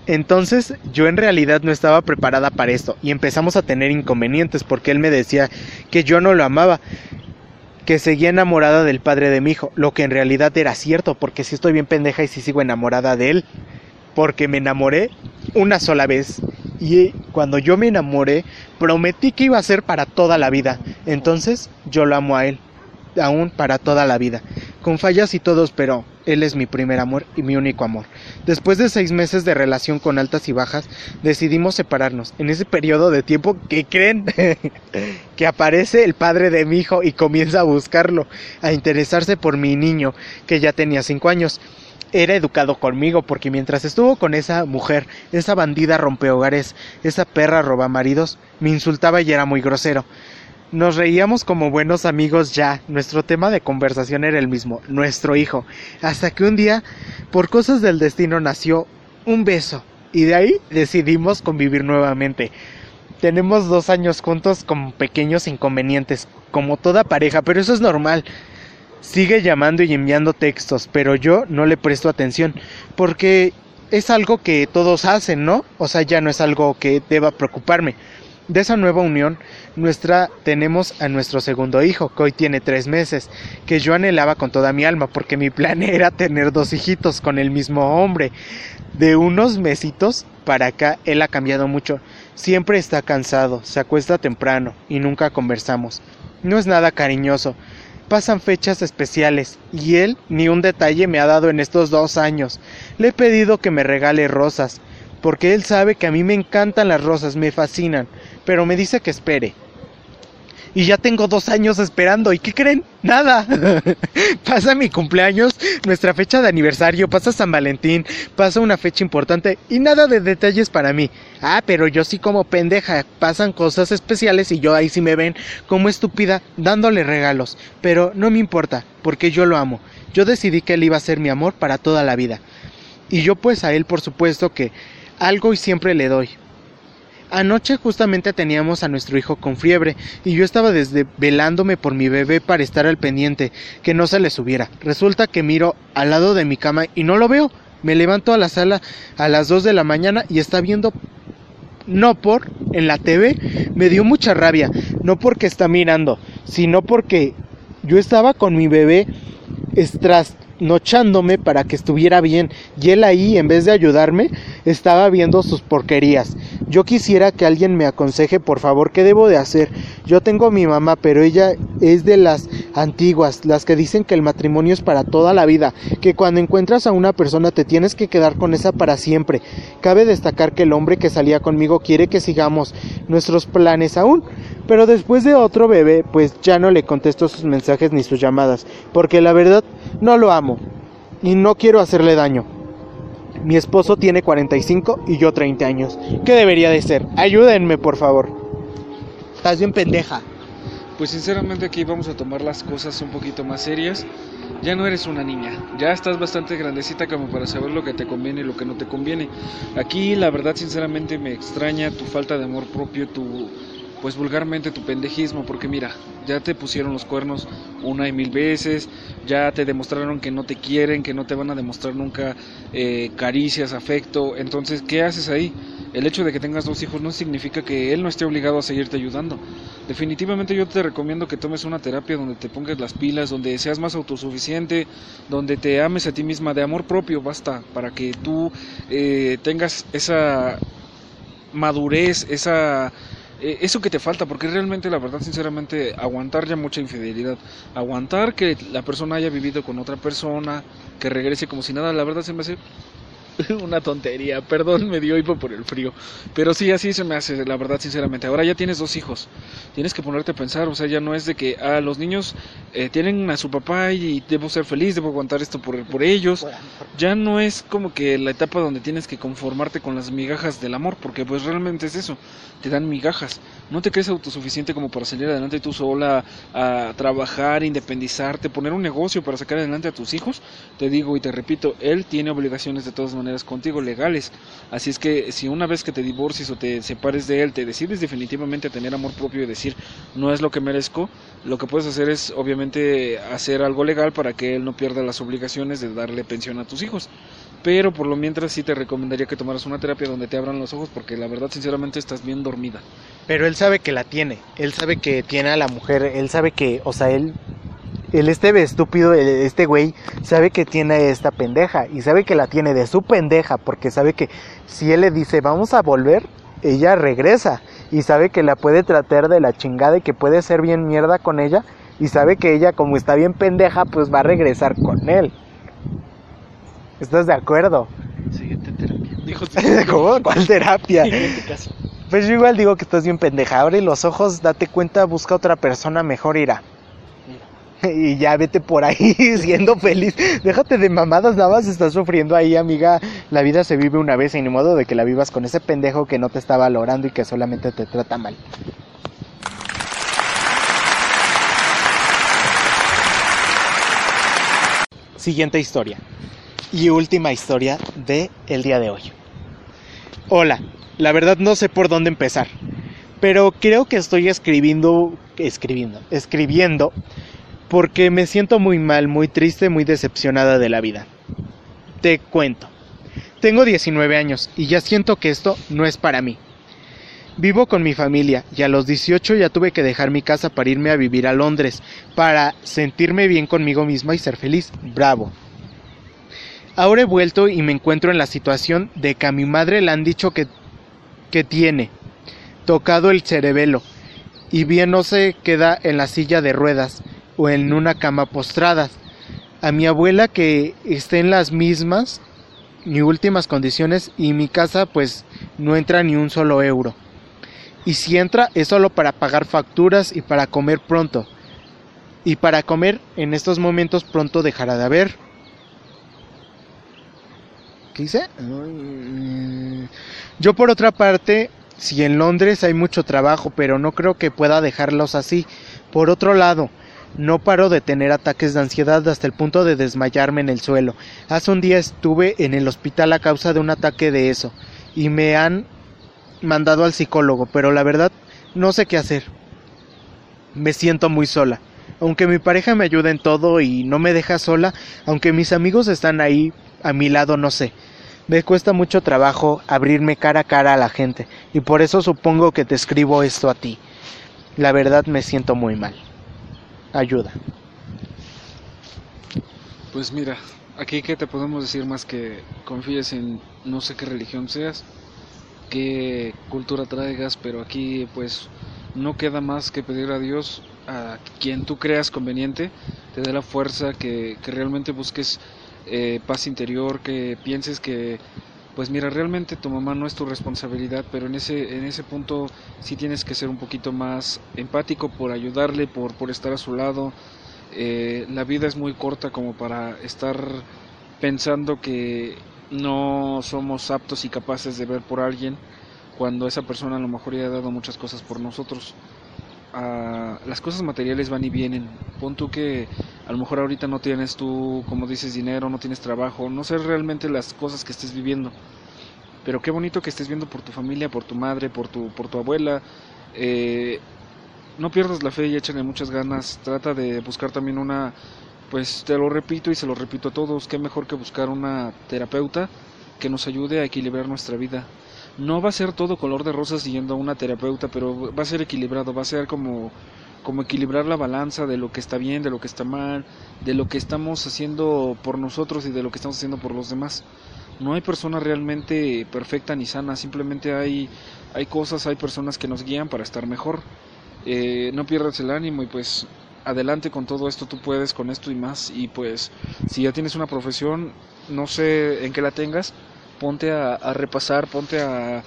Entonces yo en realidad no estaba preparada para esto y empezamos a tener inconvenientes porque él me decía que yo no lo amaba, que seguía enamorada del padre de mi hijo, lo que en realidad era cierto porque si estoy bien pendeja y si sigo enamorada de él, porque me enamoré una sola vez y cuando yo me enamoré prometí que iba a ser para toda la vida, entonces yo lo amo a él, aún para toda la vida, con fallas y todos, pero él es mi primer amor y mi único amor. Después de seis meses de relación con altas y bajas, decidimos separarnos. En ese periodo de tiempo, ¿qué creen? que aparece el padre de mi hijo y comienza a buscarlo, a interesarse por mi niño, que ya tenía cinco años. Era educado conmigo porque mientras estuvo con esa mujer, esa bandida rompehogares, esa perra roba maridos, me insultaba y era muy grosero. Nos reíamos como buenos amigos ya. Nuestro tema de conversación era el mismo, nuestro hijo. Hasta que un día, por cosas del destino, nació un beso. Y de ahí decidimos convivir nuevamente. Tenemos dos años juntos con pequeños inconvenientes, como toda pareja, pero eso es normal. Sigue llamando y enviando textos, pero yo no le presto atención, porque es algo que todos hacen, ¿no? O sea, ya no es algo que deba preocuparme. De esa nueva unión nuestra tenemos a nuestro segundo hijo, que hoy tiene tres meses, que yo anhelaba con toda mi alma, porque mi plan era tener dos hijitos con el mismo hombre. De unos mesitos para acá él ha cambiado mucho. Siempre está cansado, se acuesta temprano y nunca conversamos. No es nada cariñoso. Pasan fechas especiales y él ni un detalle me ha dado en estos dos años. Le he pedido que me regale rosas, porque él sabe que a mí me encantan las rosas, me fascinan pero me dice que espere. Y ya tengo dos años esperando. ¿Y qué creen? Nada. pasa mi cumpleaños, nuestra fecha de aniversario, pasa San Valentín, pasa una fecha importante y nada de detalles para mí. Ah, pero yo sí como pendeja. Pasan cosas especiales y yo ahí sí me ven como estúpida dándole regalos. Pero no me importa, porque yo lo amo. Yo decidí que él iba a ser mi amor para toda la vida. Y yo pues a él por supuesto que algo y siempre le doy. Anoche justamente teníamos a nuestro hijo con fiebre y yo estaba desde velándome por mi bebé para estar al pendiente, que no se le subiera. Resulta que miro al lado de mi cama y no lo veo. Me levanto a la sala a las 2 de la mañana y está viendo no por en la TV. Me dio mucha rabia, no porque está mirando, sino porque yo estaba con mi bebé estras nochándome para que estuviera bien y él ahí en vez de ayudarme estaba viendo sus porquerías. Yo quisiera que alguien me aconseje por favor qué debo de hacer. Yo tengo a mi mamá, pero ella es de las antiguas, las que dicen que el matrimonio es para toda la vida, que cuando encuentras a una persona te tienes que quedar con esa para siempre. Cabe destacar que el hombre que salía conmigo quiere que sigamos nuestros planes aún, pero después de otro bebé, pues ya no le contesto sus mensajes ni sus llamadas, porque la verdad no lo amo y no quiero hacerle daño. Mi esposo tiene 45 y yo 30 años. ¿Qué debería de ser? Ayúdenme, por favor. Estás bien pendeja. Pues sinceramente aquí vamos a tomar las cosas un poquito más serias. Ya no eres una niña, ya estás bastante grandecita como para saber lo que te conviene y lo que no te conviene. Aquí la verdad sinceramente me extraña tu falta de amor propio, tu pues vulgarmente tu pendejismo, porque mira, ya te pusieron los cuernos una y mil veces, ya te demostraron que no te quieren, que no te van a demostrar nunca eh, caricias, afecto, entonces, ¿qué haces ahí? El hecho de que tengas dos hijos no significa que él no esté obligado a seguirte ayudando. Definitivamente yo te recomiendo que tomes una terapia donde te pongas las pilas, donde seas más autosuficiente, donde te ames a ti misma de amor propio, basta, para que tú eh, tengas esa madurez, esa eh, eso que te falta, porque realmente la verdad, sinceramente, aguantar ya mucha infidelidad, aguantar que la persona haya vivido con otra persona, que regrese como si nada, la verdad se me hace una tontería, perdón, me dio hipo por el frío. Pero sí, así se me hace, la verdad, sinceramente. Ahora ya tienes dos hijos, tienes que ponerte a pensar, o sea, ya no es de que ah, los niños eh, tienen a su papá y debo ser feliz, debo aguantar esto por, por ellos. Ya no es como que la etapa donde tienes que conformarte con las migajas del amor, porque pues realmente es eso, te dan migajas. No te crees autosuficiente como para salir adelante tú sola a trabajar, independizarte, poner un negocio para sacar adelante a tus hijos. Te digo y te repito, él tiene obligaciones de todas maneras maneras contigo, legales. Así es que si una vez que te divorcies o te separes de él, te decides definitivamente a tener amor propio y decir, no es lo que merezco, lo que puedes hacer es obviamente hacer algo legal para que él no pierda las obligaciones de darle pensión a tus hijos. Pero por lo mientras sí te recomendaría que tomaras una terapia donde te abran los ojos porque la verdad sinceramente estás bien dormida. Pero él sabe que la tiene, él sabe que tiene a la mujer, él sabe que, o sea, él el este estúpido, este güey, sabe que tiene esta pendeja y sabe que la tiene de su pendeja porque sabe que si él le dice vamos a volver, ella regresa y sabe que la puede tratar de la chingada y que puede ser bien mierda con ella y sabe que ella como está bien pendeja pues va a regresar con él. ¿Estás de acuerdo? Siguiente terapia. Dijo, ¿Cómo? ¿Cuál terapia? Pues yo igual digo que estás bien pendeja. Abre los ojos, date cuenta, busca otra persona mejor, irá y ya vete por ahí siendo feliz. Déjate de mamadas, nada más estás sufriendo ahí, amiga. La vida se vive una vez y ni modo de que la vivas con ese pendejo que no te está valorando y que solamente te trata mal. Siguiente historia. Y última historia de el día de hoy. Hola, la verdad no sé por dónde empezar, pero creo que estoy escribiendo, escribiendo, escribiendo porque me siento muy mal, muy triste, muy decepcionada de la vida. Te cuento. Tengo 19 años y ya siento que esto no es para mí. Vivo con mi familia y a los 18 ya tuve que dejar mi casa para irme a vivir a Londres, para sentirme bien conmigo misma y ser feliz. Bravo. Ahora he vuelto y me encuentro en la situación de que a mi madre le han dicho que, que tiene tocado el cerebelo y bien no se queda en la silla de ruedas o en una cama postrada. A mi abuela que esté en las mismas ni últimas condiciones y mi casa pues no entra ni un solo euro. Y si entra es solo para pagar facturas y para comer pronto. Y para comer en estos momentos pronto dejará de haber. ¿Qué hice? Yo por otra parte, si en Londres hay mucho trabajo, pero no creo que pueda dejarlos así. Por otro lado, no paro de tener ataques de ansiedad hasta el punto de desmayarme en el suelo. Hace un día estuve en el hospital a causa de un ataque de eso y me han mandado al psicólogo, pero la verdad no sé qué hacer. Me siento muy sola. Aunque mi pareja me ayuda en todo y no me deja sola, aunque mis amigos están ahí a mi lado, no sé. Me cuesta mucho trabajo abrirme cara a cara a la gente y por eso supongo que te escribo esto a ti. La verdad me siento muy mal ayuda. Pues mira, aquí que te podemos decir más que confíes en no sé qué religión seas, qué cultura traigas, pero aquí pues no queda más que pedir a Dios, a quien tú creas conveniente, te dé la fuerza, que, que realmente busques eh, paz interior, que pienses que pues mira, realmente tu mamá no es tu responsabilidad, pero en ese, en ese punto sí tienes que ser un poquito más empático por ayudarle, por, por estar a su lado. Eh, la vida es muy corta como para estar pensando que no somos aptos y capaces de ver por alguien cuando esa persona a lo mejor ya ha dado muchas cosas por nosotros. Ah, las cosas materiales van y vienen. Pon tú que a lo mejor ahorita no tienes tú, como dices, dinero, no tienes trabajo, no sé realmente las cosas que estés viviendo. Pero qué bonito que estés viendo por tu familia, por tu madre, por tu, por tu abuela. Eh, no pierdas la fe y échale muchas ganas. Trata de buscar también una, pues te lo repito y se lo repito a todos, qué mejor que buscar una terapeuta que nos ayude a equilibrar nuestra vida no va a ser todo color de rosas siguiendo a una terapeuta, pero va a ser equilibrado, va a ser como, como equilibrar la balanza de lo que está bien, de lo que está mal, de lo que estamos haciendo por nosotros y de lo que estamos haciendo por los demás. No hay persona realmente perfecta ni sana, simplemente hay, hay cosas, hay personas que nos guían para estar mejor. Eh, no pierdas el ánimo y pues adelante con todo esto, tú puedes con esto y más. Y pues si ya tienes una profesión, no sé en qué la tengas, ponte a, repasar, ponte a,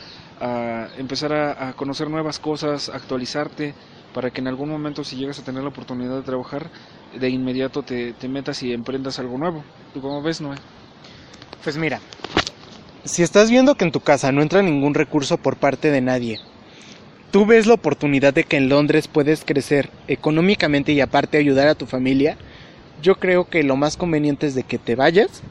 empezar a, conocer nuevas cosas, actualizarte, para que en algún momento si llegas a tener la oportunidad de trabajar, de inmediato te, metas y emprendas algo nuevo. ¿Tú cómo ves, Noé? Pues mira, si estás viendo que en tu casa no entra ningún recurso por parte de nadie, tú ves la oportunidad de que en Londres puedes crecer económicamente y aparte ayudar a tu familia, yo creo que lo más conveniente es de que te vayas,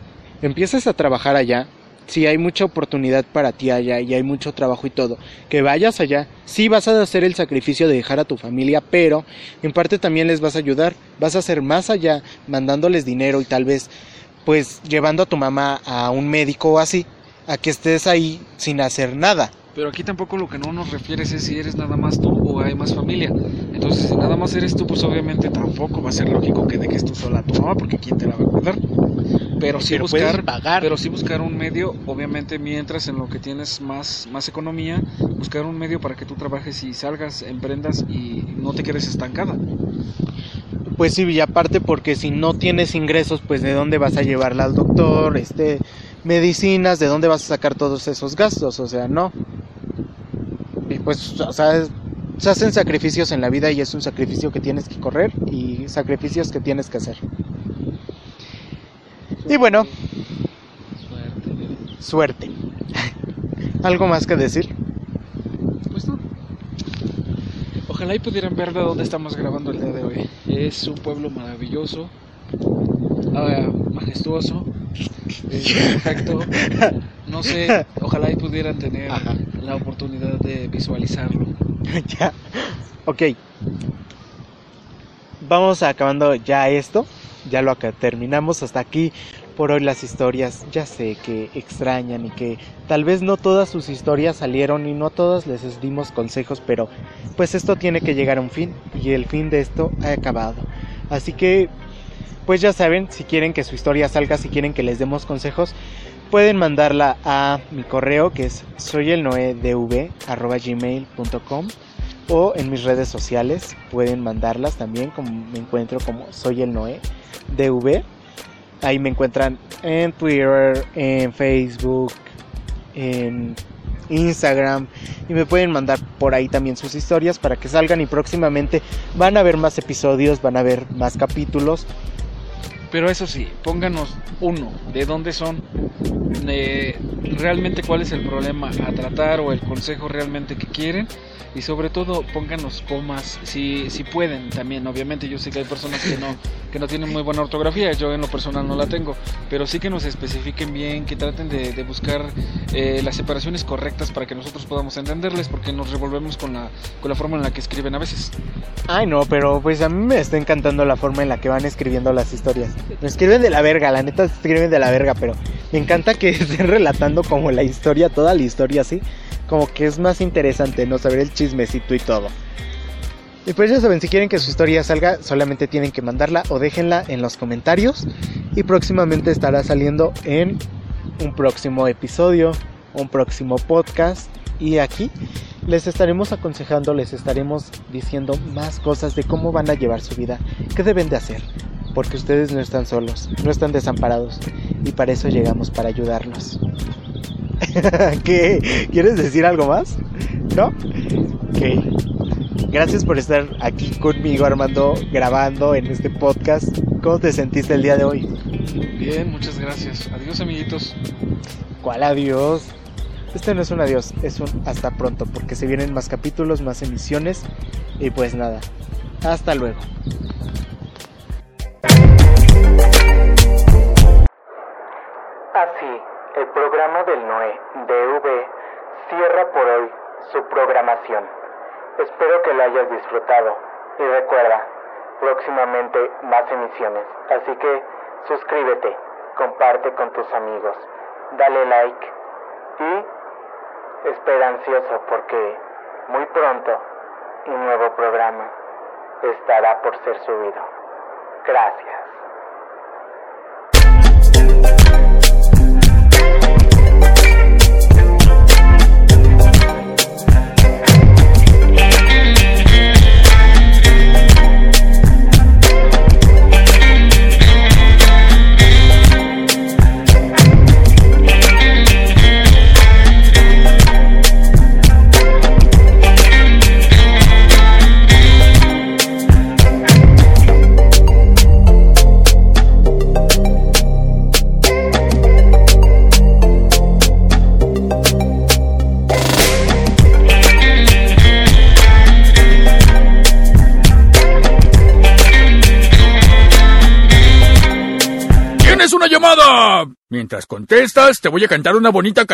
empieces a trabajar allá, si hay mucha oportunidad para ti allá y hay mucho trabajo y todo, que vayas allá, sí vas a hacer el sacrificio de dejar a tu familia, pero en parte también les vas a ayudar, vas a hacer más allá, mandándoles dinero y tal vez pues llevando a tu mamá a un médico o así, a que estés ahí sin hacer nada. Pero aquí tampoco lo que no nos refieres es si eres nada más tú o hay más familia. Entonces, si nada más eres tú, pues obviamente tampoco va a ser lógico que dejes tú sola a tu mamá, porque ¿quién te la va a cuidar? Pero sí buscar, pagar. pero sí buscar un medio, obviamente mientras en lo que tienes más, más economía, buscar un medio para que tú trabajes y salgas, emprendas y no te quedes estancada. Pues sí, y aparte porque si no tienes ingresos, pues de dónde vas a llevarla al doctor, este, medicinas, de dónde vas a sacar todos esos gastos, o sea, no. Y pues, o sea, se hacen sacrificios en la vida y es un sacrificio que tienes que correr y sacrificios que tienes que hacer. Y bueno, suerte. ¿Algo más que decir? Pues no. Ojalá y pudieran ver de dónde estamos grabando el día de hoy. Es un pueblo maravilloso, ah, majestuoso, es perfecto. No sé, ojalá y pudieran tener Ajá. la oportunidad de visualizarlo. ya. Ok. Vamos acabando ya esto. Ya lo acá terminamos hasta aquí por hoy las historias. Ya sé que extrañan y que tal vez no todas sus historias salieron y no todas les dimos consejos, pero pues esto tiene que llegar a un fin y el fin de esto ha acabado. Así que pues ya saben, si quieren que su historia salga, si quieren que les demos consejos, pueden mandarla a mi correo que es soyelnoedv@gmail.com o en mis redes sociales pueden mandarlas también como me encuentro como soy el Noé DV ahí me encuentran en Twitter en Facebook en Instagram y me pueden mandar por ahí también sus historias para que salgan y próximamente van a ver más episodios van a ver más capítulos. Pero eso sí, pónganos uno, de dónde son, realmente cuál es el problema a tratar o el consejo realmente que quieren y sobre todo pónganos comas si, si pueden también. Obviamente yo sé que hay personas que no, que no tienen muy buena ortografía, yo en lo personal no la tengo, pero sí que nos especifiquen bien, que traten de, de buscar eh, las separaciones correctas para que nosotros podamos entenderles porque nos revolvemos con la, con la forma en la que escriben a veces. Ay, no, pero pues a mí me está encantando la forma en la que van escribiendo las historias. Escriben de la verga, la neta escriben de la verga, pero me encanta que estén relatando como la historia, toda la historia así. Como que es más interesante, ¿no? Saber el chismecito y todo. Y pues ya saben, si quieren que su historia salga, solamente tienen que mandarla o déjenla en los comentarios. Y próximamente estará saliendo en un próximo episodio, un próximo podcast. Y aquí les estaremos aconsejando, les estaremos diciendo más cosas de cómo van a llevar su vida, qué deben de hacer. Porque ustedes no están solos, no están desamparados. Y para eso llegamos, para ayudarlos. ¿Qué? ¿Quieres decir algo más? ¿No? Ok. Gracias por estar aquí conmigo, Armando, grabando en este podcast. ¿Cómo te sentiste el día de hoy? Bien, muchas gracias. Adiós amiguitos. ¿Cuál adiós? Este no es un adiós, es un hasta pronto, porque se vienen más capítulos, más emisiones. Y pues nada, hasta luego. Así, el programa del Noé DV cierra por hoy su programación. Espero que la hayas disfrutado y recuerda, próximamente más emisiones. Así que suscríbete, comparte con tus amigos, dale like y espera ansioso porque muy pronto un nuevo programa estará por ser subido. Gracias. Mientras contestas, te voy a cantar una bonita canción.